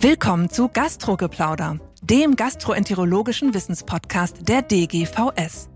Willkommen zu Gastrogeplauder, dem gastroenterologischen Wissenspodcast der DGVS.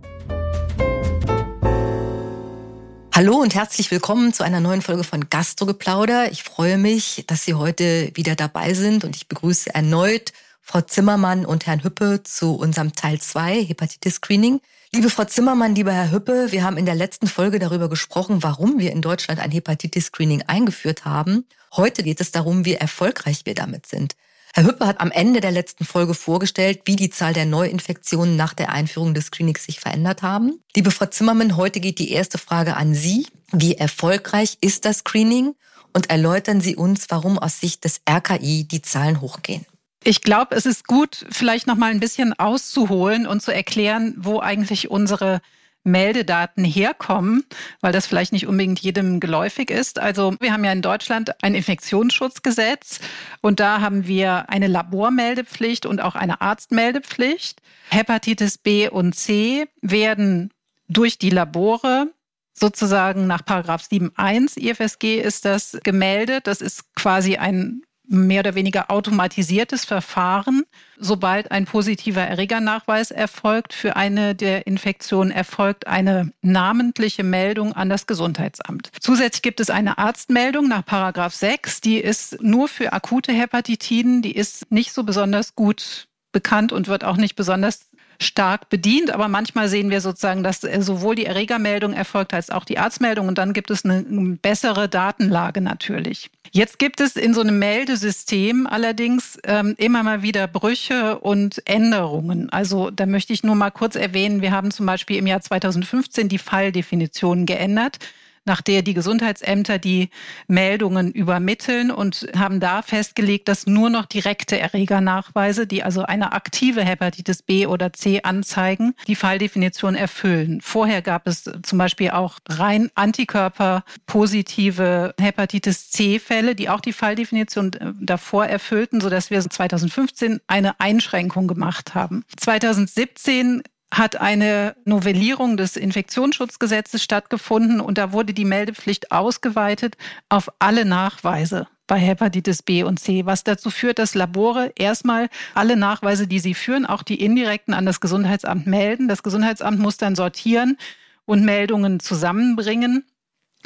Hallo und herzlich willkommen zu einer neuen Folge von Gastrogeplauder. Ich freue mich, dass Sie heute wieder dabei sind und ich begrüße erneut Frau Zimmermann und Herrn Hüppe zu unserem Teil 2 Hepatitis Screening. Liebe Frau Zimmermann, lieber Herr Hüppe, wir haben in der letzten Folge darüber gesprochen, warum wir in Deutschland ein Hepatitis-Screening eingeführt haben. Heute geht es darum, wie erfolgreich wir damit sind. Herr Hüppe hat am Ende der letzten Folge vorgestellt, wie die Zahl der Neuinfektionen nach der Einführung des Screenings sich verändert haben. Liebe Frau Zimmermann, heute geht die erste Frage an Sie. Wie erfolgreich ist das Screening? Und erläutern Sie uns, warum aus Sicht des RKI die Zahlen hochgehen. Ich glaube, es ist gut, vielleicht noch mal ein bisschen auszuholen und zu erklären, wo eigentlich unsere Meldedaten herkommen, weil das vielleicht nicht unbedingt jedem geläufig ist. Also wir haben ja in Deutschland ein Infektionsschutzgesetz und da haben wir eine Labormeldepflicht und auch eine Arztmeldepflicht. Hepatitis B und C werden durch die Labore sozusagen nach Paragraph 7.1 IFSG ist das gemeldet. Das ist quasi ein mehr oder weniger automatisiertes Verfahren. Sobald ein positiver Erregernachweis erfolgt für eine der Infektionen, erfolgt eine namentliche Meldung an das Gesundheitsamt. Zusätzlich gibt es eine Arztmeldung nach Paragraph 6, die ist nur für akute Hepatitiden, die ist nicht so besonders gut bekannt und wird auch nicht besonders stark bedient, aber manchmal sehen wir sozusagen, dass sowohl die Erregermeldung erfolgt als auch die Arztmeldung und dann gibt es eine bessere Datenlage natürlich. Jetzt gibt es in so einem Meldesystem allerdings ähm, immer mal wieder Brüche und Änderungen. Also da möchte ich nur mal kurz erwähnen, wir haben zum Beispiel im Jahr 2015 die Falldefinition geändert nach der die Gesundheitsämter die Meldungen übermitteln und haben da festgelegt, dass nur noch direkte Erregernachweise, die also eine aktive Hepatitis B oder C anzeigen, die Falldefinition erfüllen. Vorher gab es zum Beispiel auch rein antikörperpositive Hepatitis C-Fälle, die auch die Falldefinition äh, davor erfüllten, sodass wir 2015 eine Einschränkung gemacht haben. 2017 hat eine Novellierung des Infektionsschutzgesetzes stattgefunden und da wurde die Meldepflicht ausgeweitet auf alle Nachweise bei Hepatitis B und C, was dazu führt, dass Labore erstmal alle Nachweise, die sie führen, auch die indirekten an das Gesundheitsamt melden. Das Gesundheitsamt muss dann sortieren und Meldungen zusammenbringen,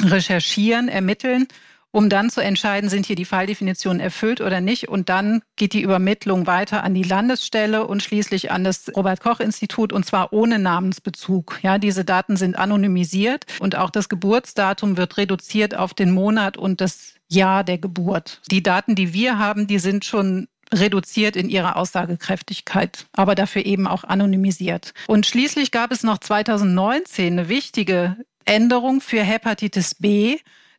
recherchieren, ermitteln um dann zu entscheiden, sind hier die Falldefinitionen erfüllt oder nicht. Und dann geht die Übermittlung weiter an die Landesstelle und schließlich an das Robert Koch Institut und zwar ohne Namensbezug. Ja, diese Daten sind anonymisiert und auch das Geburtsdatum wird reduziert auf den Monat und das Jahr der Geburt. Die Daten, die wir haben, die sind schon reduziert in ihrer Aussagekräftigkeit, aber dafür eben auch anonymisiert. Und schließlich gab es noch 2019 eine wichtige Änderung für Hepatitis B.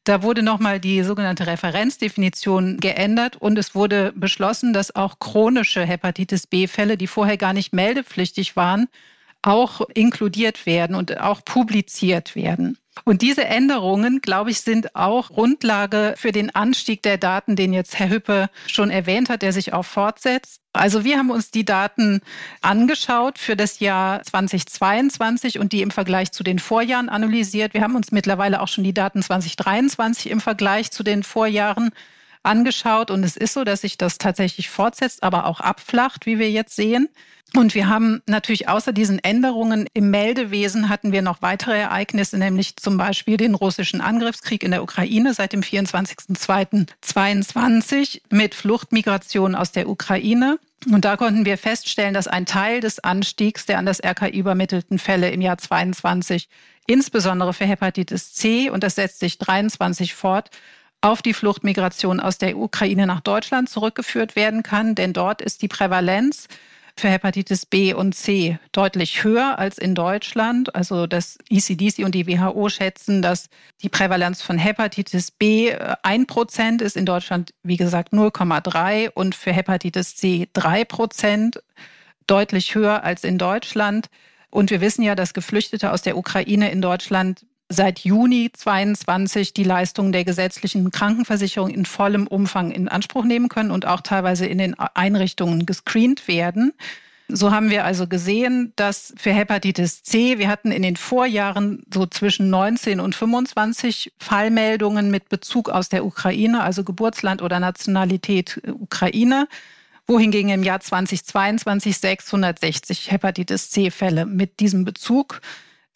Da wurde nochmal die sogenannte Referenzdefinition geändert und es wurde beschlossen, dass auch chronische Hepatitis B-Fälle, die vorher gar nicht meldepflichtig waren, auch inkludiert werden und auch publiziert werden. Und diese Änderungen, glaube ich, sind auch Grundlage für den Anstieg der Daten, den jetzt Herr Hüppe schon erwähnt hat, der sich auch fortsetzt. Also wir haben uns die Daten angeschaut für das Jahr 2022 und die im Vergleich zu den Vorjahren analysiert. Wir haben uns mittlerweile auch schon die Daten 2023 im Vergleich zu den Vorjahren angeschaut. Und es ist so, dass sich das tatsächlich fortsetzt, aber auch abflacht, wie wir jetzt sehen. Und wir haben natürlich außer diesen Änderungen im Meldewesen hatten wir noch weitere Ereignisse, nämlich zum Beispiel den russischen Angriffskrieg in der Ukraine seit dem 24.02.22 mit Fluchtmigration aus der Ukraine. Und da konnten wir feststellen, dass ein Teil des Anstiegs der an das RKI übermittelten Fälle im Jahr 22, insbesondere für Hepatitis C, und das setzt sich 23 fort, auf die Fluchtmigration aus der Ukraine nach Deutschland zurückgeführt werden kann. Denn dort ist die Prävalenz für Hepatitis B und C deutlich höher als in Deutschland. Also das ECDC und die WHO schätzen, dass die Prävalenz von Hepatitis B äh, ein Prozent ist, in Deutschland wie gesagt 0,3 und für Hepatitis C drei Prozent, deutlich höher als in Deutschland. Und wir wissen ja, dass Geflüchtete aus der Ukraine in Deutschland seit Juni 22 die Leistungen der gesetzlichen Krankenversicherung in vollem Umfang in Anspruch nehmen können und auch teilweise in den Einrichtungen gescreent werden. So haben wir also gesehen, dass für Hepatitis C, wir hatten in den Vorjahren so zwischen 19 und 25 Fallmeldungen mit Bezug aus der Ukraine, also Geburtsland oder Nationalität Ukraine wohingegen im Jahr 2022 660 Hepatitis C-Fälle mit diesem Bezug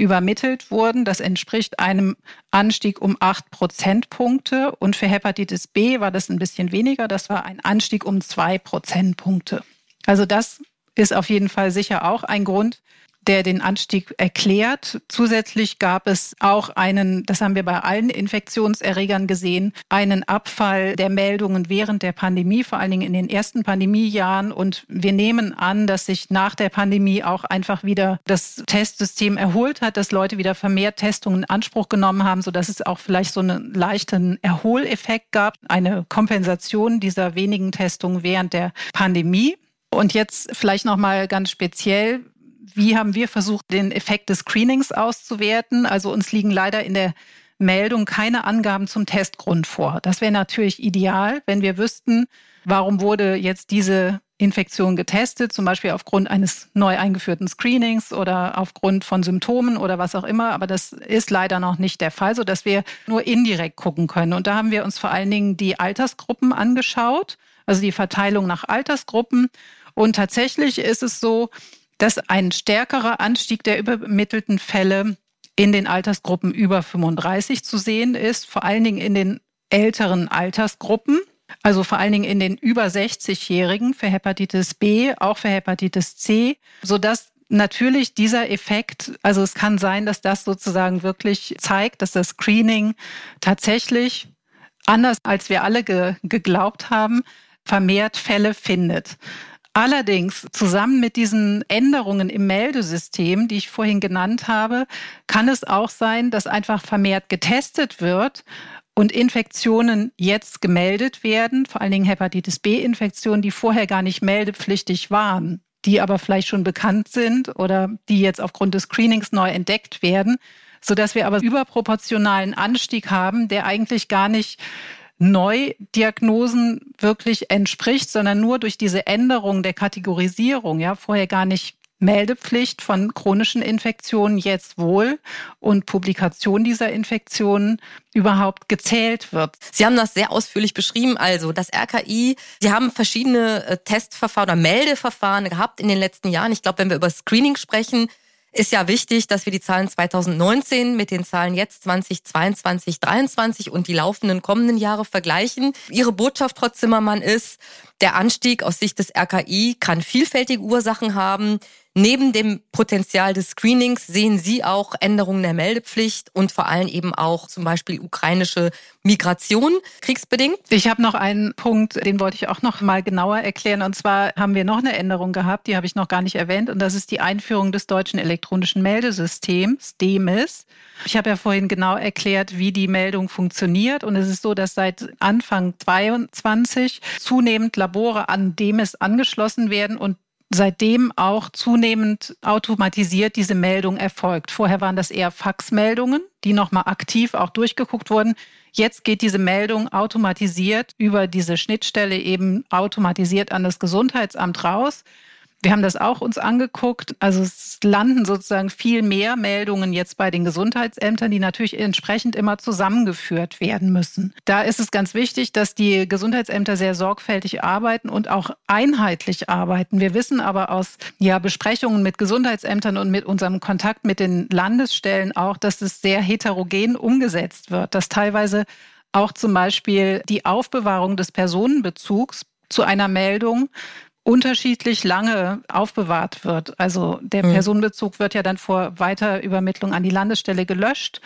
übermittelt wurden. Das entspricht einem Anstieg um acht Prozentpunkte. Und für Hepatitis B war das ein bisschen weniger. Das war ein Anstieg um zwei Prozentpunkte. Also das ist auf jeden Fall sicher auch ein Grund, der den Anstieg erklärt. Zusätzlich gab es auch einen, das haben wir bei allen Infektionserregern gesehen, einen Abfall der Meldungen während der Pandemie, vor allen Dingen in den ersten Pandemiejahren. Und wir nehmen an, dass sich nach der Pandemie auch einfach wieder das Testsystem erholt hat, dass Leute wieder vermehrt Testungen in Anspruch genommen haben, sodass es auch vielleicht so einen leichten Erholeffekt gab, eine Kompensation dieser wenigen Testungen während der Pandemie. Und jetzt vielleicht noch mal ganz speziell, wie haben wir versucht, den Effekt des Screenings auszuwerten? Also uns liegen leider in der Meldung keine Angaben zum Testgrund vor. Das wäre natürlich ideal, wenn wir wüssten, warum wurde jetzt diese Infektion getestet, zum Beispiel aufgrund eines neu eingeführten Screenings oder aufgrund von Symptomen oder was auch immer. Aber das ist leider noch nicht der Fall, sodass wir nur indirekt gucken können. Und da haben wir uns vor allen Dingen die Altersgruppen angeschaut, also die Verteilung nach Altersgruppen. Und tatsächlich ist es so, dass ein stärkerer Anstieg der übermittelten Fälle in den Altersgruppen über 35 zu sehen ist, vor allen Dingen in den älteren Altersgruppen, also vor allen Dingen in den über 60-Jährigen für Hepatitis B, auch für Hepatitis C, sodass natürlich dieser Effekt, also es kann sein, dass das sozusagen wirklich zeigt, dass das Screening tatsächlich anders als wir alle ge geglaubt haben, vermehrt Fälle findet. Allerdings zusammen mit diesen Änderungen im Meldesystem, die ich vorhin genannt habe, kann es auch sein, dass einfach vermehrt getestet wird und Infektionen jetzt gemeldet werden, vor allen Dingen Hepatitis B-Infektionen, die vorher gar nicht meldepflichtig waren, die aber vielleicht schon bekannt sind oder die jetzt aufgrund des Screenings neu entdeckt werden, sodass wir aber überproportionalen Anstieg haben, der eigentlich gar nicht Neudiagnosen wirklich entspricht, sondern nur durch diese Änderung der Kategorisierung, ja, vorher gar nicht Meldepflicht von chronischen Infektionen jetzt wohl und Publikation dieser Infektionen überhaupt gezählt wird. Sie haben das sehr ausführlich beschrieben. Also das RKI, Sie haben verschiedene äh, Testverfahren oder Meldeverfahren gehabt in den letzten Jahren. Ich glaube, wenn wir über Screening sprechen, ist ja wichtig, dass wir die Zahlen 2019 mit den Zahlen jetzt 2022, 2023 und die laufenden kommenden Jahre vergleichen. Ihre Botschaft, Frau Zimmermann, ist, der Anstieg aus Sicht des RKI kann vielfältige Ursachen haben. Neben dem Potenzial des Screenings sehen Sie auch Änderungen der Meldepflicht und vor allem eben auch zum Beispiel ukrainische Migration, kriegsbedingt. Ich habe noch einen Punkt, den wollte ich auch noch mal genauer erklären. Und zwar haben wir noch eine Änderung gehabt, die habe ich noch gar nicht erwähnt. Und das ist die Einführung des deutschen elektronischen Meldesystems, DEMIS. Ich habe ja vorhin genau erklärt, wie die Meldung funktioniert. Und es ist so, dass seit Anfang 22 zunehmend Labore an DEMIS angeschlossen werden und seitdem auch zunehmend automatisiert diese Meldung erfolgt. Vorher waren das eher Faxmeldungen, die nochmal aktiv auch durchgeguckt wurden. Jetzt geht diese Meldung automatisiert über diese Schnittstelle eben automatisiert an das Gesundheitsamt raus. Wir haben das auch uns angeguckt. Also es landen sozusagen viel mehr Meldungen jetzt bei den Gesundheitsämtern, die natürlich entsprechend immer zusammengeführt werden müssen. Da ist es ganz wichtig, dass die Gesundheitsämter sehr sorgfältig arbeiten und auch einheitlich arbeiten. Wir wissen aber aus ja, Besprechungen mit Gesundheitsämtern und mit unserem Kontakt mit den Landesstellen auch, dass es sehr heterogen umgesetzt wird, dass teilweise auch zum Beispiel die Aufbewahrung des Personenbezugs zu einer Meldung unterschiedlich lange aufbewahrt wird. Also der mhm. Personenbezug wird ja dann vor Weiterübermittlung an die Landesstelle gelöscht.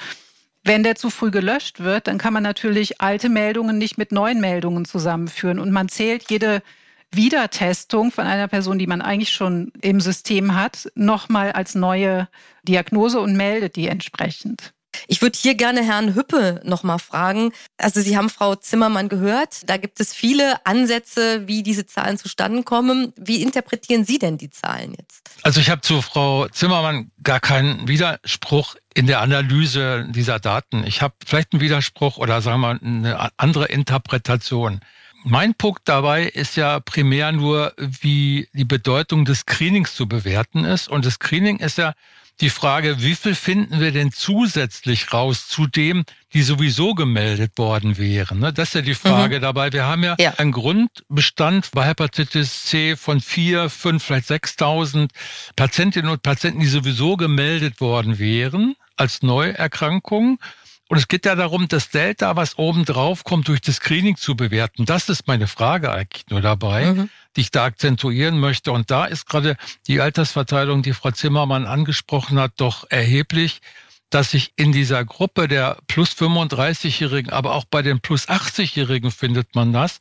Wenn der zu früh gelöscht wird, dann kann man natürlich alte Meldungen nicht mit neuen Meldungen zusammenführen und man zählt jede Wiedertestung von einer Person, die man eigentlich schon im System hat, nochmal als neue Diagnose und meldet die entsprechend. Ich würde hier gerne Herrn Hüppe nochmal fragen. Also Sie haben Frau Zimmermann gehört. Da gibt es viele Ansätze, wie diese Zahlen zustande kommen. Wie interpretieren Sie denn die Zahlen jetzt? Also ich habe zu Frau Zimmermann gar keinen Widerspruch in der Analyse dieser Daten. Ich habe vielleicht einen Widerspruch oder sagen wir eine andere Interpretation. Mein Punkt dabei ist ja primär nur, wie die Bedeutung des Screenings zu bewerten ist. Und das Screening ist ja die Frage, wie viel finden wir denn zusätzlich raus zu dem, die sowieso gemeldet worden wären? Ne? Das ist ja die Frage mhm. dabei. Wir haben ja, ja, einen Grundbestand bei Hepatitis C von vier, fünf, vielleicht 6.000 Patientinnen und Patienten, die sowieso gemeldet worden wären als Neuerkrankung. Und es geht ja darum, das Delta, was oben drauf kommt, durch das Screening zu bewerten. Das ist meine Frage eigentlich nur dabei, mhm. Die ich da akzentuieren möchte. Und da ist gerade die Altersverteilung, die Frau Zimmermann angesprochen hat, doch erheblich, dass sich in dieser Gruppe der plus 35-Jährigen, aber auch bei den plus 80-Jährigen findet man das,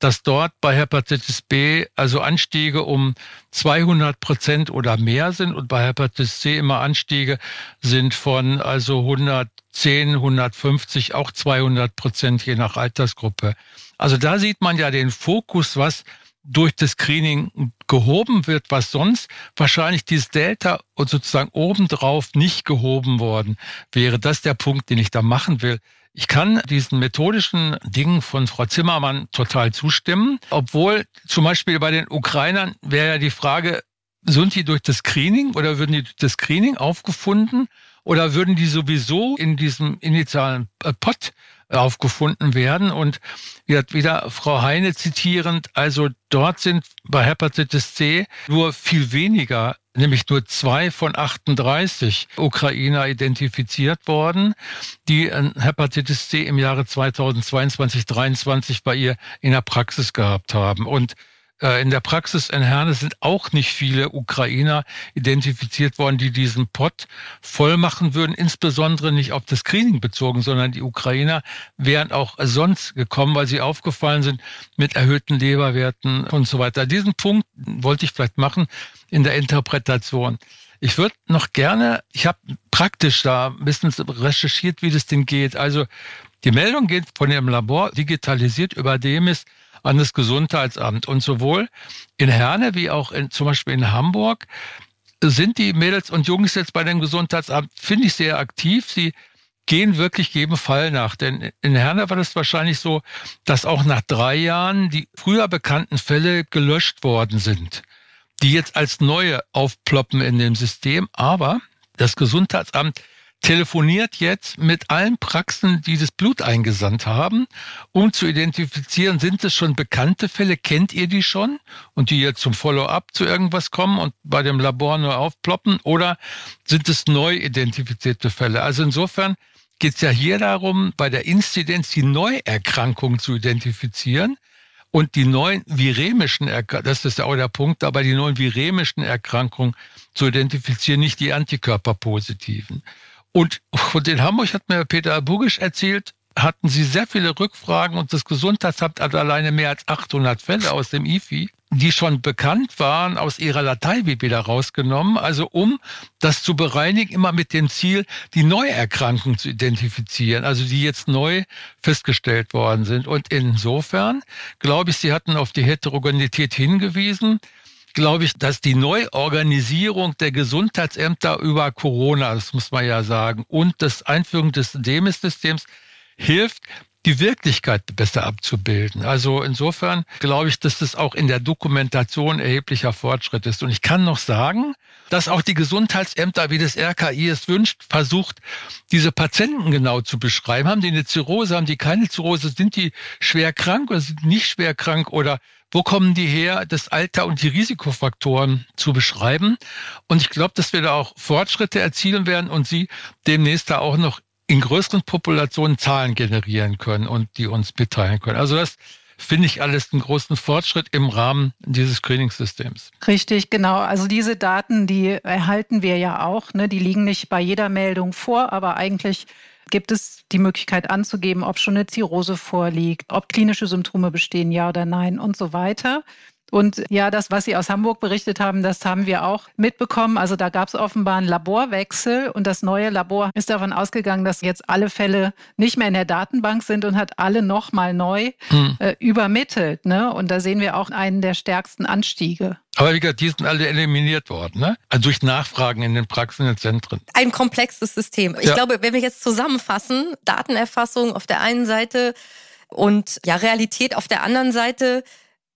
dass dort bei Hepatitis B also Anstiege um 200 Prozent oder mehr sind und bei Hepatitis C immer Anstiege sind von also 110, 150, auch 200 Prozent je nach Altersgruppe. Also da sieht man ja den Fokus, was durch das Screening gehoben wird, was sonst wahrscheinlich dieses Delta und sozusagen obendrauf nicht gehoben worden wäre. Das ist der Punkt, den ich da machen will. Ich kann diesen methodischen Dingen von Frau Zimmermann total zustimmen, obwohl zum Beispiel bei den Ukrainern wäre ja die Frage, sind die durch das Screening oder würden die durch das Screening aufgefunden oder würden die sowieso in diesem initialen äh, Pot aufgefunden werden. Und wieder Frau Heine zitierend, also dort sind bei Hepatitis C nur viel weniger nämlich nur zwei von 38 Ukrainer identifiziert worden, die Hepatitis C im Jahre 2022, 2023 bei ihr in der Praxis gehabt haben. Und äh, in der Praxis in Herne sind auch nicht viele Ukrainer identifiziert worden, die diesen Pott voll machen würden, insbesondere nicht auf das Screening bezogen, sondern die Ukrainer wären auch sonst gekommen, weil sie aufgefallen sind mit erhöhten Leberwerten und so weiter. Diesen Punkt wollte ich vielleicht machen in der Interpretation. Ich würde noch gerne, ich habe praktisch da ein bisschen recherchiert, wie das denn geht. Also die Meldung geht von dem Labor digitalisiert über dem ist an das Gesundheitsamt. Und sowohl in Herne wie auch in, zum Beispiel in Hamburg sind die Mädels und Jungs jetzt bei dem Gesundheitsamt, finde ich, sehr aktiv. Sie gehen wirklich jedem Fall nach. Denn in Herne war das wahrscheinlich so, dass auch nach drei Jahren die früher bekannten Fälle gelöscht worden sind, die jetzt als neue aufploppen in dem System. Aber das Gesundheitsamt telefoniert jetzt mit allen Praxen, die das Blut eingesandt haben, um zu identifizieren, sind es schon bekannte Fälle, kennt ihr die schon und die jetzt zum Follow-up zu irgendwas kommen und bei dem Labor nur aufploppen oder sind es neu identifizierte Fälle? Also insofern geht es ja hier darum, bei der Inzidenz die Neuerkrankung zu identifizieren und die neuen viremischen Erkrankungen, das ist ja auch der Punkt, aber die neuen viremischen Erkrankungen zu identifizieren, nicht die Antikörperpositiven. Und, und in Hamburg hat mir Peter Bugisch erzählt, hatten sie sehr viele Rückfragen und das Gesundheitsamt hat alleine mehr als 800 Fälle aus dem IFI, die schon bekannt waren, aus ihrer Dateibibel rausgenommen, also um das zu bereinigen, immer mit dem Ziel, die Neuerkrankungen zu identifizieren, also die jetzt neu festgestellt worden sind. Und insofern, glaube ich, Sie hatten auf die Heterogenität hingewiesen glaube ich, dass die Neuorganisierung der Gesundheitsämter über Corona, das muss man ja sagen, und das Einführung des Demis-Systems hilft, die Wirklichkeit besser abzubilden. Also insofern glaube ich, dass das auch in der Dokumentation erheblicher Fortschritt ist. Und ich kann noch sagen, dass auch die Gesundheitsämter, wie das RKI es wünscht, versucht, diese Patienten genau zu beschreiben. Haben die eine Zirrhose, haben die keine Zirrhose, sind die schwer krank oder sind nicht schwer krank oder wo kommen die her, das Alter und die Risikofaktoren zu beschreiben. Und ich glaube, dass wir da auch Fortschritte erzielen werden und sie demnächst da auch noch in größeren Populationen Zahlen generieren können und die uns mitteilen können. Also das finde ich alles einen großen Fortschritt im Rahmen dieses Screening-Systems. Richtig, genau. Also diese Daten, die erhalten wir ja auch. Ne? Die liegen nicht bei jeder Meldung vor, aber eigentlich gibt es die Möglichkeit anzugeben, ob schon eine Zirrhose vorliegt, ob klinische Symptome bestehen, ja oder nein und so weiter. Und ja, das, was Sie aus Hamburg berichtet haben, das haben wir auch mitbekommen. Also da gab es offenbar einen Laborwechsel und das neue Labor ist davon ausgegangen, dass jetzt alle Fälle nicht mehr in der Datenbank sind und hat alle nochmal neu hm. äh, übermittelt. Ne? Und da sehen wir auch einen der stärksten Anstiege. Aber wie gesagt, die sind alle eliminiert worden, ne? Also durch Nachfragen in den Praxen, in den Zentren. Ein komplexes System. Ich ja. glaube, wenn wir jetzt zusammenfassen, Datenerfassung auf der einen Seite, Und ja, Realität auf der anderen Seite.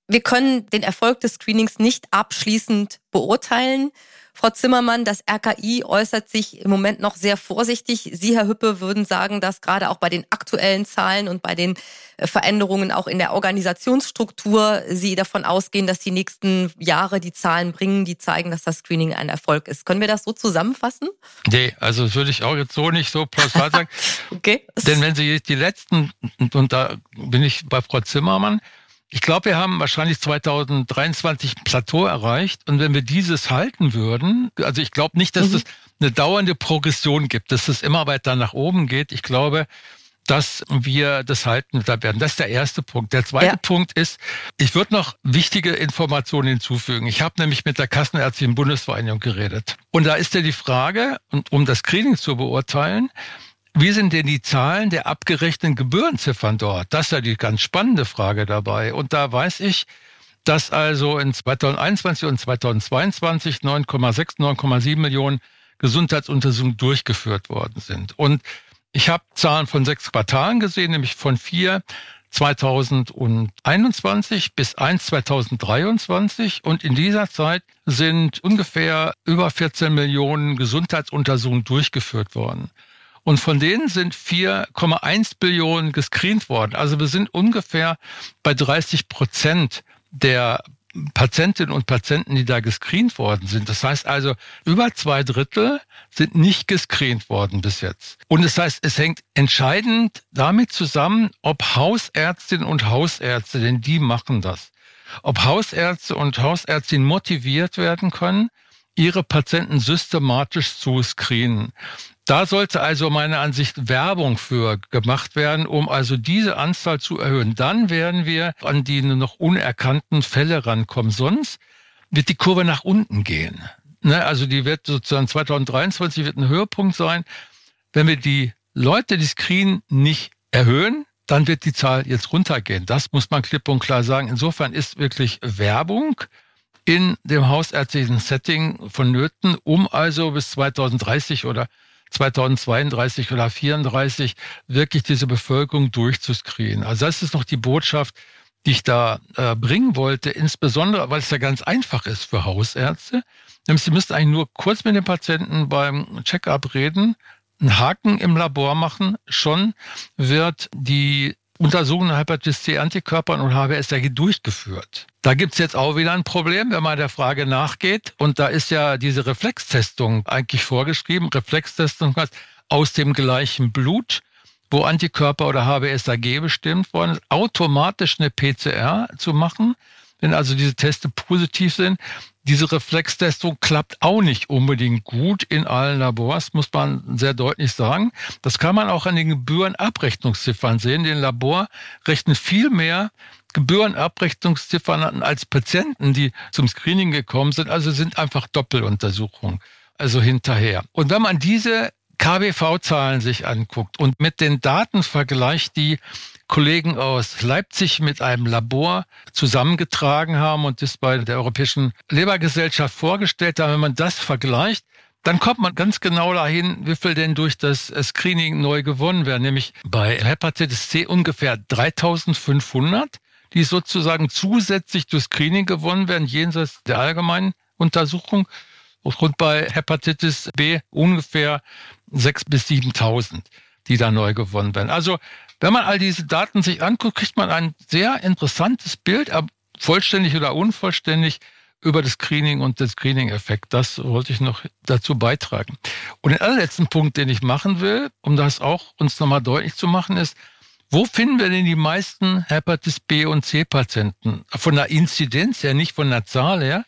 Wir können den Erfolg des Screenings nicht abschließend beurteilen. Frau Zimmermann, das RKI äußert sich im Moment noch sehr vorsichtig. Sie, Herr Hüppe, würden sagen, dass gerade auch bei den aktuellen Zahlen und bei den äh, Veränderungen auch in der Organisationsstruktur Sie davon ausgehen, dass die nächsten Jahre die Zahlen bringen, die zeigen, dass das Screening ein Erfolg ist. Können wir das so zusammenfassen? Nee, also das würde ich auch jetzt so nicht so plausibel sagen. okay. Denn wenn Sie die letzten, und da bin ich bei Frau Zimmermann, ich glaube, wir haben wahrscheinlich 2023 ein Plateau erreicht. Und wenn wir dieses halten würden, also ich glaube nicht, dass mhm. es eine dauernde Progression gibt, dass es immer weiter nach oben geht. Ich glaube, dass wir das halten werden. Das ist der erste Punkt. Der zweite ja. Punkt ist, ich würde noch wichtige Informationen hinzufügen. Ich habe nämlich mit der Kassenärztlichen Bundesvereinigung geredet. Und da ist ja die Frage, um das Screening zu beurteilen, wie sind denn die Zahlen der abgerechneten Gebührenziffern dort? Das ist ja die ganz spannende Frage dabei. Und da weiß ich, dass also in 2021 und 2022 9,6, 9,7 Millionen Gesundheitsuntersuchungen durchgeführt worden sind. Und ich habe Zahlen von sechs Quartalen gesehen, nämlich von vier 2021 bis 1 2023 und in dieser Zeit sind ungefähr über 14 Millionen Gesundheitsuntersuchungen durchgeführt worden. Und von denen sind 4,1 Billionen gescreent worden. Also wir sind ungefähr bei 30 Prozent der Patientinnen und Patienten, die da gescreent worden sind. Das heißt also, über zwei Drittel sind nicht gescreent worden bis jetzt. Und das heißt, es hängt entscheidend damit zusammen, ob Hausärztinnen und Hausärzte, denn die machen das, ob Hausärzte und Hausärztinnen motiviert werden können, ihre Patienten systematisch zu screenen. Da sollte also meiner Ansicht Werbung für gemacht werden, um also diese Anzahl zu erhöhen. Dann werden wir an die noch unerkannten Fälle rankommen. Sonst wird die Kurve nach unten gehen. Ne, also die wird sozusagen 2023 wird ein Höhepunkt sein. Wenn wir die Leute, die screenen, nicht erhöhen, dann wird die Zahl jetzt runtergehen. Das muss man klipp und klar sagen. Insofern ist wirklich Werbung in dem hausärztlichen Setting vonnöten, um also bis 2030 oder 2032 oder 34 wirklich diese Bevölkerung durchzuscreenen. Also das ist noch die Botschaft, die ich da äh, bringen wollte, insbesondere, weil es ja ganz einfach ist für Hausärzte. Nämlich, sie müssten eigentlich nur kurz mit dem Patienten beim Check-up reden, einen Haken im Labor machen, schon wird die Untersuchung nach Hepatitis C Antikörpern und HBsAg durchgeführt. Da gibt's jetzt auch wieder ein Problem, wenn man der Frage nachgeht. Und da ist ja diese Reflextestung eigentlich vorgeschrieben. Reflextestung heißt aus dem gleichen Blut, wo Antikörper oder HBsAg bestimmt worden ist, automatisch eine PCR zu machen. Wenn also diese Teste positiv sind, diese Reflextestung klappt auch nicht unbedingt gut in allen Labors, muss man sehr deutlich sagen. Das kann man auch an den Gebührenabrechnungsziffern sehen. Den Labor rechnen viel mehr Gebührenabrechnungsziffern als Patienten, die zum Screening gekommen sind. Also sind einfach Doppeluntersuchungen, also hinterher. Und wenn man diese KBV-Zahlen sich anguckt und mit den Daten vergleicht, die Kollegen aus Leipzig mit einem Labor zusammengetragen haben und das bei der Europäischen Lebergesellschaft vorgestellt haben. Wenn man das vergleicht, dann kommt man ganz genau dahin, wie viel denn durch das Screening neu gewonnen werden. Nämlich bei Hepatitis C ungefähr 3500, die sozusagen zusätzlich durch Screening gewonnen werden, jenseits der allgemeinen Untersuchung. Und bei Hepatitis B ungefähr 6.000 bis 7.000, die da neu gewonnen werden. Also wenn man all diese Daten sich anguckt, kriegt man ein sehr interessantes Bild, vollständig oder unvollständig, über das Screening und den Screening-Effekt. Das wollte ich noch dazu beitragen. Und den allerletzten Punkt, den ich machen will, um das auch uns nochmal deutlich zu machen, ist, wo finden wir denn die meisten Hepatitis B und C Patienten? Von der Inzidenz her, nicht von der Zahl her.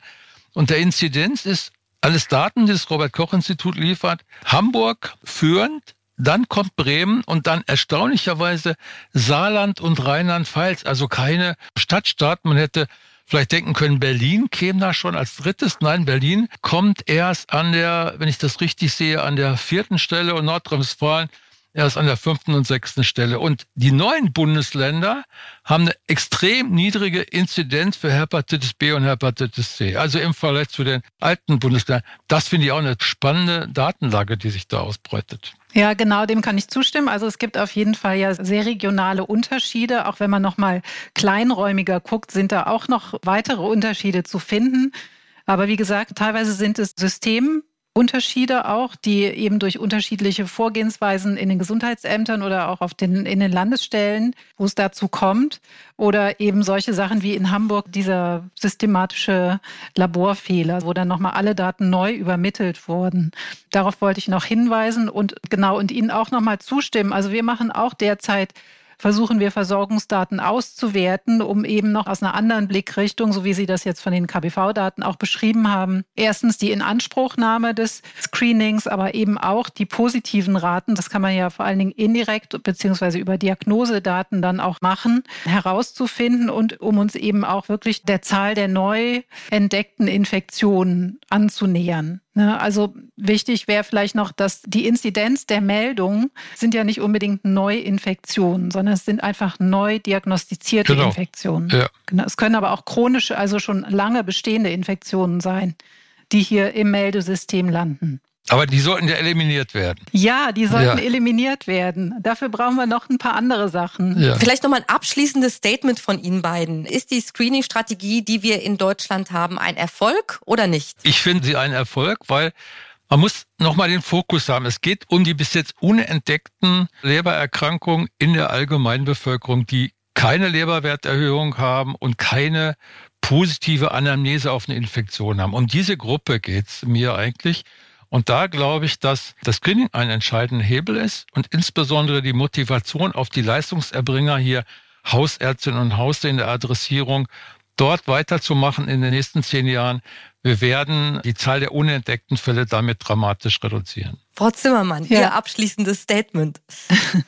Und der Inzidenz ist alles Daten, die das Robert Koch Institut liefert. Hamburg führend, dann kommt Bremen und dann erstaunlicherweise Saarland und Rheinland-Pfalz, also keine Stadtstaat. Man hätte vielleicht denken können, Berlin käme da schon als drittes. Nein, Berlin kommt erst an der, wenn ich das richtig sehe, an der vierten Stelle und Nordrhein-Westfalen erst an der fünften und sechsten Stelle. Und die neuen Bundesländer haben eine extrem niedrige Inzidenz für Hepatitis B und Hepatitis C. Also im Vergleich zu den alten Bundesländern. Das finde ich auch eine spannende Datenlage, die sich da ausbreitet. Ja, genau, dem kann ich zustimmen. Also es gibt auf jeden Fall ja sehr regionale Unterschiede. Auch wenn man noch mal kleinräumiger guckt, sind da auch noch weitere Unterschiede zu finden. Aber wie gesagt, teilweise sind es System Unterschiede auch, die eben durch unterschiedliche Vorgehensweisen in den Gesundheitsämtern oder auch auf den, in den Landesstellen, wo es dazu kommt, oder eben solche Sachen wie in Hamburg dieser systematische Laborfehler, wo dann nochmal alle Daten neu übermittelt wurden. Darauf wollte ich noch hinweisen und genau und Ihnen auch nochmal zustimmen. Also wir machen auch derzeit versuchen wir Versorgungsdaten auszuwerten, um eben noch aus einer anderen Blickrichtung, so wie Sie das jetzt von den KBV-Daten auch beschrieben haben, erstens die Inanspruchnahme des Screenings, aber eben auch die positiven Raten, das kann man ja vor allen Dingen indirekt beziehungsweise über Diagnosedaten dann auch machen, herauszufinden und um uns eben auch wirklich der Zahl der neu entdeckten Infektionen anzunähern. Ne, also wichtig wäre vielleicht noch, dass die Inzidenz der Meldungen sind ja nicht unbedingt Neuinfektionen, sondern es sind einfach neu diagnostizierte genau. Infektionen. Ja. Genau. Es können aber auch chronische, also schon lange bestehende Infektionen sein, die hier im Meldesystem landen. Aber die sollten ja eliminiert werden. Ja, die sollten ja. eliminiert werden. Dafür brauchen wir noch ein paar andere Sachen. Ja. Vielleicht noch mal ein abschließendes Statement von Ihnen beiden. Ist die Screening-Strategie, die wir in Deutschland haben, ein Erfolg oder nicht? Ich finde sie ein Erfolg, weil man muss nochmal den Fokus haben. Es geht um die bis jetzt unentdeckten Lebererkrankungen in der Allgemeinbevölkerung, die keine Leberwerterhöhung haben und keine positive Anamnese auf eine Infektion haben. Um diese Gruppe geht es mir eigentlich. Und da glaube ich, dass das Screening ein entscheidender Hebel ist und insbesondere die Motivation auf die Leistungserbringer hier, Hausärztinnen und Hausärzte in der Adressierung, dort weiterzumachen in den nächsten zehn Jahren. Wir werden die Zahl der unentdeckten Fälle damit dramatisch reduzieren. Frau Zimmermann, ja. Ihr abschließendes Statement.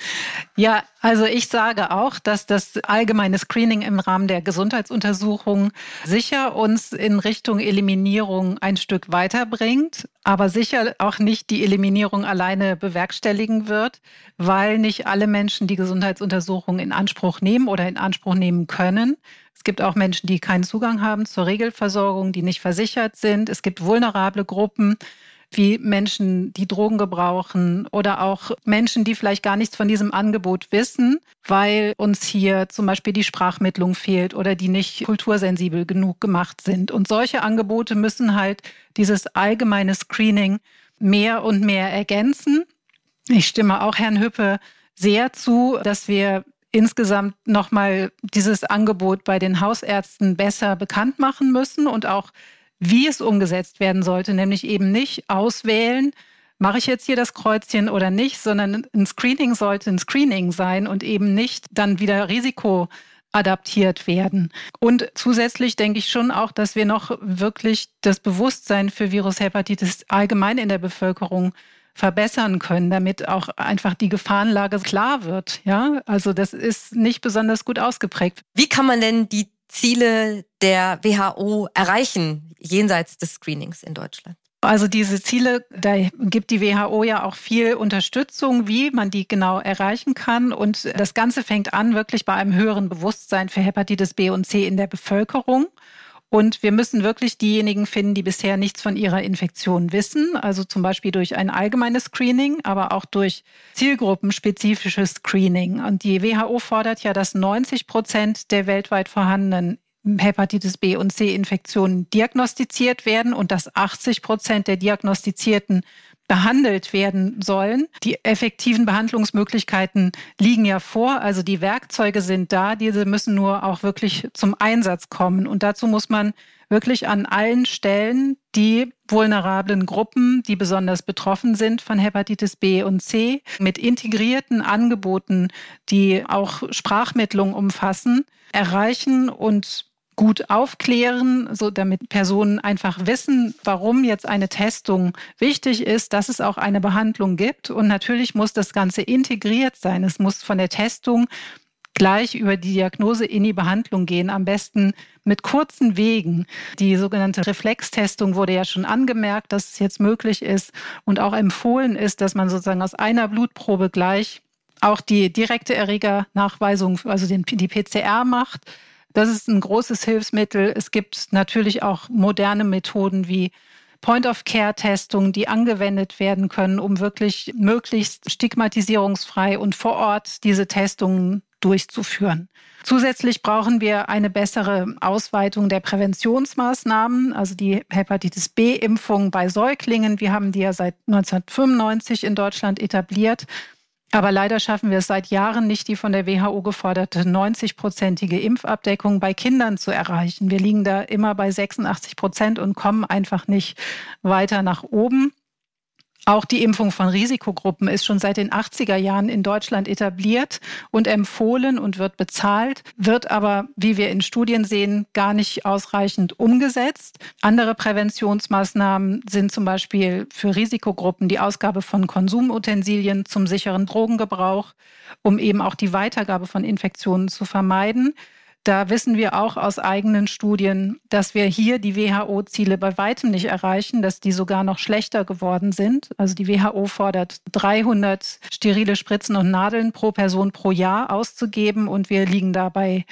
Ja, also ich sage auch, dass das allgemeine Screening im Rahmen der Gesundheitsuntersuchung sicher uns in Richtung Eliminierung ein Stück weiterbringt, aber sicher auch nicht die Eliminierung alleine bewerkstelligen wird, weil nicht alle Menschen die Gesundheitsuntersuchung in Anspruch nehmen oder in Anspruch nehmen können. Es gibt auch Menschen, die keinen Zugang haben zur Regelversorgung, die nicht versichert sind. Es gibt vulnerable Gruppen wie Menschen, die Drogen gebrauchen oder auch Menschen, die vielleicht gar nichts von diesem Angebot wissen, weil uns hier zum Beispiel die Sprachmittlung fehlt oder die nicht kultursensibel genug gemacht sind. Und solche Angebote müssen halt dieses allgemeine Screening mehr und mehr ergänzen. Ich stimme auch Herrn Hüppe sehr zu, dass wir insgesamt nochmal dieses Angebot bei den Hausärzten besser bekannt machen müssen und auch wie es umgesetzt werden sollte, nämlich eben nicht auswählen, mache ich jetzt hier das Kreuzchen oder nicht, sondern ein Screening sollte ein Screening sein und eben nicht dann wieder Risiko adaptiert werden. Und zusätzlich denke ich schon auch, dass wir noch wirklich das Bewusstsein für Virushepatitis allgemein in der Bevölkerung verbessern können, damit auch einfach die Gefahrenlage klar wird. Ja, also das ist nicht besonders gut ausgeprägt. Wie kann man denn die Ziele der WHO erreichen, jenseits des Screenings in Deutschland? Also diese Ziele, da gibt die WHO ja auch viel Unterstützung, wie man die genau erreichen kann. Und das Ganze fängt an wirklich bei einem höheren Bewusstsein für Hepatitis B und C in der Bevölkerung. Und wir müssen wirklich diejenigen finden, die bisher nichts von ihrer Infektion wissen, also zum Beispiel durch ein allgemeines Screening, aber auch durch zielgruppenspezifisches Screening. Und die WHO fordert ja, dass 90 Prozent der weltweit vorhandenen Hepatitis B und C Infektionen diagnostiziert werden und dass 80 Prozent der diagnostizierten behandelt werden sollen. Die effektiven Behandlungsmöglichkeiten liegen ja vor, also die Werkzeuge sind da, diese müssen nur auch wirklich zum Einsatz kommen. Und dazu muss man wirklich an allen Stellen die vulnerablen Gruppen, die besonders betroffen sind von Hepatitis B und C, mit integrierten Angeboten, die auch Sprachmittlung umfassen, erreichen und gut aufklären, so damit Personen einfach wissen, warum jetzt eine Testung wichtig ist, dass es auch eine Behandlung gibt. Und natürlich muss das Ganze integriert sein. Es muss von der Testung gleich über die Diagnose in die Behandlung gehen, am besten mit kurzen Wegen. Die sogenannte Reflextestung wurde ja schon angemerkt, dass es jetzt möglich ist und auch empfohlen ist, dass man sozusagen aus einer Blutprobe gleich auch die direkte Erregernachweisung, also den, die PCR macht das ist ein großes Hilfsmittel. Es gibt natürlich auch moderne Methoden wie Point-of-Care-Testungen, die angewendet werden können, um wirklich möglichst stigmatisierungsfrei und vor Ort diese Testungen durchzuführen. Zusätzlich brauchen wir eine bessere Ausweitung der Präventionsmaßnahmen, also die Hepatitis B-Impfung bei Säuglingen. Wir haben die ja seit 1995 in Deutschland etabliert. Aber leider schaffen wir es seit Jahren nicht, die von der WHO geforderte 90-prozentige Impfabdeckung bei Kindern zu erreichen. Wir liegen da immer bei 86 Prozent und kommen einfach nicht weiter nach oben. Auch die Impfung von Risikogruppen ist schon seit den 80er Jahren in Deutschland etabliert und empfohlen und wird bezahlt, wird aber, wie wir in Studien sehen, gar nicht ausreichend umgesetzt. Andere Präventionsmaßnahmen sind zum Beispiel für Risikogruppen die Ausgabe von Konsumutensilien zum sicheren Drogengebrauch, um eben auch die Weitergabe von Infektionen zu vermeiden. Da wissen wir auch aus eigenen Studien, dass wir hier die WHO-Ziele bei weitem nicht erreichen, dass die sogar noch schlechter geworden sind. Also die WHO fordert 300 sterile Spritzen und Nadeln pro Person pro Jahr auszugeben und wir liegen dabei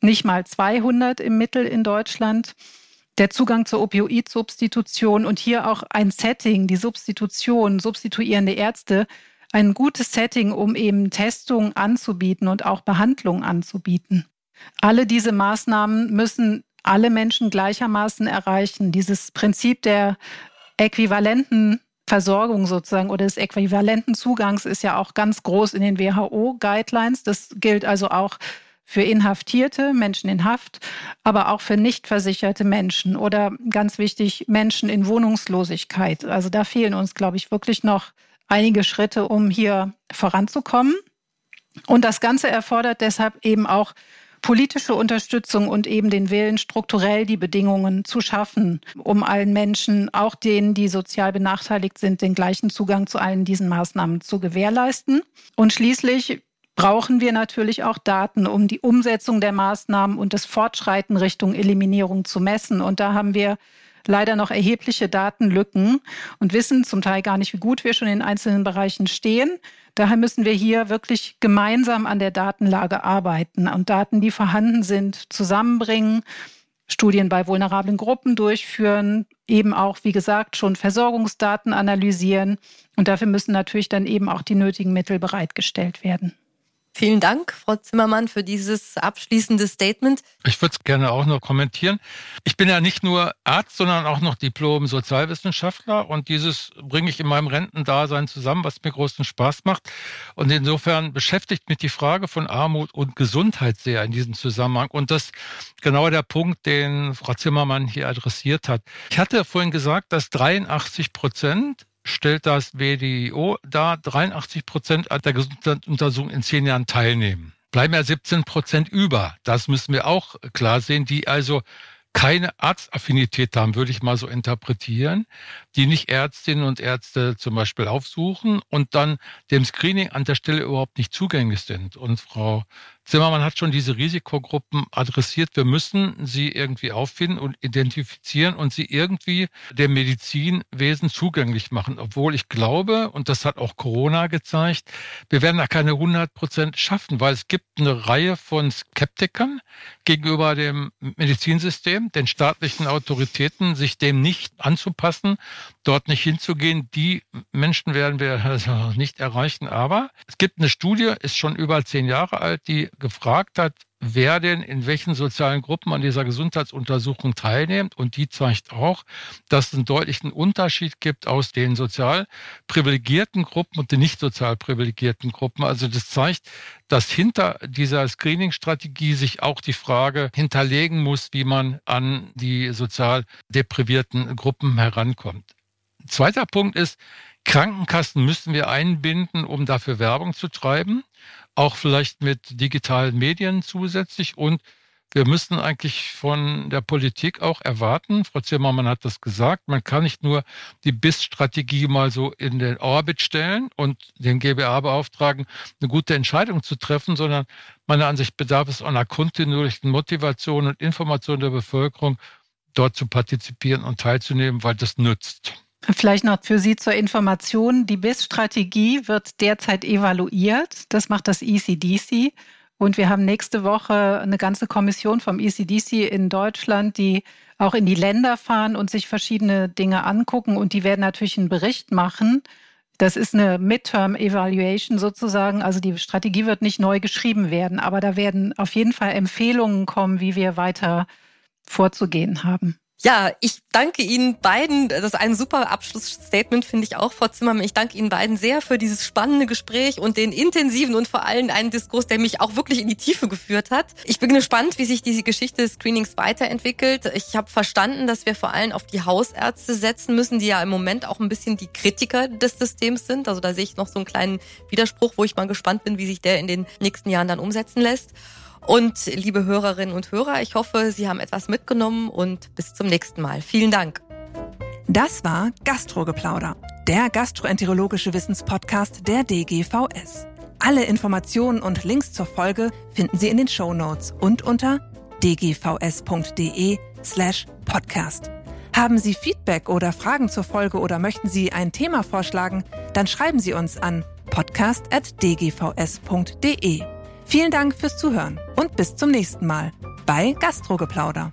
nicht mal 200 im Mittel in Deutschland. Der Zugang zur Opioid-Substitution und hier auch ein Setting, die Substitution, substituierende Ärzte, ein gutes Setting, um eben Testungen anzubieten und auch Behandlung anzubieten. Alle diese Maßnahmen müssen alle Menschen gleichermaßen erreichen. Dieses Prinzip der äquivalenten Versorgung sozusagen oder des äquivalenten Zugangs ist ja auch ganz groß in den WHO-Guidelines. Das gilt also auch für Inhaftierte, Menschen in Haft, aber auch für nicht versicherte Menschen oder ganz wichtig, Menschen in Wohnungslosigkeit. Also da fehlen uns, glaube ich, wirklich noch einige Schritte, um hier voranzukommen. Und das Ganze erfordert deshalb eben auch politische Unterstützung und eben den Willen, strukturell die Bedingungen zu schaffen, um allen Menschen, auch denen, die sozial benachteiligt sind, den gleichen Zugang zu allen diesen Maßnahmen zu gewährleisten. Und schließlich brauchen wir natürlich auch Daten, um die Umsetzung der Maßnahmen und das Fortschreiten Richtung Eliminierung zu messen. Und da haben wir leider noch erhebliche Datenlücken und wissen zum Teil gar nicht, wie gut wir schon in einzelnen Bereichen stehen. Daher müssen wir hier wirklich gemeinsam an der Datenlage arbeiten und Daten, die vorhanden sind, zusammenbringen, Studien bei vulnerablen Gruppen durchführen, eben auch, wie gesagt, schon Versorgungsdaten analysieren. Und dafür müssen natürlich dann eben auch die nötigen Mittel bereitgestellt werden. Vielen Dank, Frau Zimmermann, für dieses abschließende Statement. Ich würde es gerne auch noch kommentieren. Ich bin ja nicht nur Arzt, sondern auch noch Diplom-Sozialwissenschaftler und dieses bringe ich in meinem Rentendasein zusammen, was mir großen Spaß macht. Und insofern beschäftigt mich die Frage von Armut und Gesundheit sehr in diesem Zusammenhang. Und das genau der Punkt, den Frau Zimmermann hier adressiert hat. Ich hatte vorhin gesagt, dass 83 Prozent stellt das WDIO dar, 83 Prozent der Gesundheitsuntersuchung in zehn Jahren teilnehmen. Bleiben ja 17 Prozent über. Das müssen wir auch klar sehen, die also keine Arztaffinität haben, würde ich mal so interpretieren, die nicht Ärztinnen und Ärzte zum Beispiel aufsuchen und dann dem Screening an der Stelle überhaupt nicht zugänglich sind. Und Frau Zimmermann hat schon diese Risikogruppen adressiert. Wir müssen sie irgendwie auffinden und identifizieren und sie irgendwie dem Medizinwesen zugänglich machen. Obwohl ich glaube, und das hat auch Corona gezeigt, wir werden da keine 100 Prozent schaffen, weil es gibt eine Reihe von Skeptikern gegenüber dem Medizinsystem, den staatlichen Autoritäten, sich dem nicht anzupassen, dort nicht hinzugehen. Die Menschen werden wir also nicht erreichen. Aber es gibt eine Studie, ist schon über zehn Jahre alt, die gefragt hat, wer denn in welchen sozialen Gruppen an dieser Gesundheitsuntersuchung teilnimmt. Und die zeigt auch, dass es einen deutlichen Unterschied gibt aus den sozial privilegierten Gruppen und den nicht sozial privilegierten Gruppen. Also das zeigt, dass hinter dieser Screening-Strategie sich auch die Frage hinterlegen muss, wie man an die sozial deprivierten Gruppen herankommt. Zweiter Punkt ist, Krankenkassen müssen wir einbinden, um dafür Werbung zu treiben auch vielleicht mit digitalen Medien zusätzlich. Und wir müssen eigentlich von der Politik auch erwarten, Frau Zimmermann hat das gesagt, man kann nicht nur die BIS-Strategie mal so in den Orbit stellen und den GBA beauftragen, eine gute Entscheidung zu treffen, sondern meiner Ansicht bedarf es einer kontinuierlichen Motivation und Information der Bevölkerung, dort zu partizipieren und teilzunehmen, weil das nützt. Vielleicht noch für Sie zur Information. Die BIS-Strategie wird derzeit evaluiert. Das macht das ECDC. Und wir haben nächste Woche eine ganze Kommission vom ECDC in Deutschland, die auch in die Länder fahren und sich verschiedene Dinge angucken. Und die werden natürlich einen Bericht machen. Das ist eine Midterm Evaluation sozusagen. Also die Strategie wird nicht neu geschrieben werden, aber da werden auf jeden Fall Empfehlungen kommen, wie wir weiter vorzugehen haben. Ja, ich danke Ihnen beiden. Das ist ein super Abschlussstatement, finde ich auch, Frau Zimmermann. Ich danke Ihnen beiden sehr für dieses spannende Gespräch und den intensiven und vor allem einen Diskurs, der mich auch wirklich in die Tiefe geführt hat. Ich bin gespannt, wie sich diese Geschichte des Screenings weiterentwickelt. Ich habe verstanden, dass wir vor allem auf die Hausärzte setzen müssen, die ja im Moment auch ein bisschen die Kritiker des Systems sind. Also da sehe ich noch so einen kleinen Widerspruch, wo ich mal gespannt bin, wie sich der in den nächsten Jahren dann umsetzen lässt. Und liebe Hörerinnen und Hörer, ich hoffe, Sie haben etwas mitgenommen und bis zum nächsten Mal. Vielen Dank. Das war Gastrogeplauder, der gastroenterologische Wissenspodcast der DGVS. Alle Informationen und Links zur Folge finden Sie in den Show Notes und unter dgvs.de slash podcast. Haben Sie Feedback oder Fragen zur Folge oder möchten Sie ein Thema vorschlagen, dann schreiben Sie uns an podcast.dgvs.de. Vielen Dank fürs Zuhören und bis zum nächsten Mal bei Gastrogeplauder.